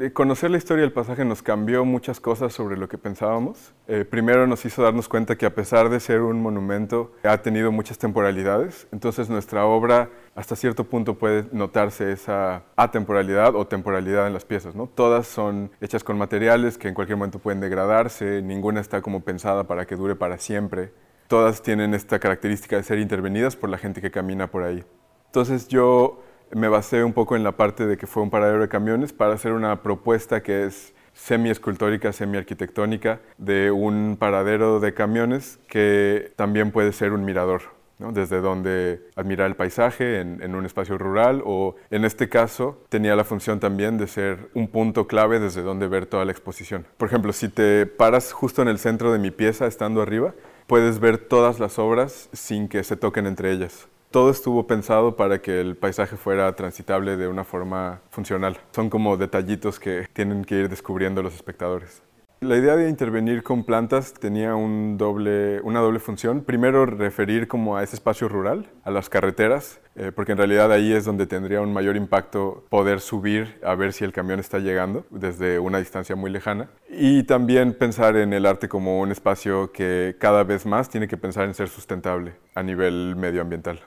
Eh, conocer la historia del pasaje nos cambió muchas cosas sobre lo que pensábamos. Eh, primero nos hizo darnos cuenta que a pesar de ser un monumento, ha tenido muchas temporalidades. Entonces nuestra obra hasta cierto punto puede notarse esa atemporalidad o temporalidad en las piezas. ¿no? Todas son hechas con materiales que en cualquier momento pueden degradarse, ninguna está como pensada para que dure para siempre. Todas tienen esta característica de ser intervenidas por la gente que camina por ahí. Entonces yo me basé un poco en la parte de que fue un paradero de camiones para hacer una propuesta que es semi-escultórica, semi-arquitectónica de un paradero de camiones que también puede ser un mirador, desde donde admirar el paisaje en, un espacio rural o en este caso tenía la función también de ser un punto clave desde donde ver toda la exposición. Por ejemplo, si te paras justo en el centro de mi pieza, estando arriba, puedes ver todas las obras sin que se toquen entre ellas todo estuvo pensado para que el paisaje fuera transitable de una forma funcional. Son como detallitos que tienen que ir descubriendo los espectadores. La idea de intervenir con plantas tenía una doble función. Primero, referir como a ese espacio rural, a las carreteras, eh, porque en realidad ahí es donde tendría un mayor impacto poder subir a ver si el camión está llegando desde una distancia muy lejana. Y también pensar en el arte como un espacio que cada vez más tiene que pensar en ser sustentable a nivel medioambiental.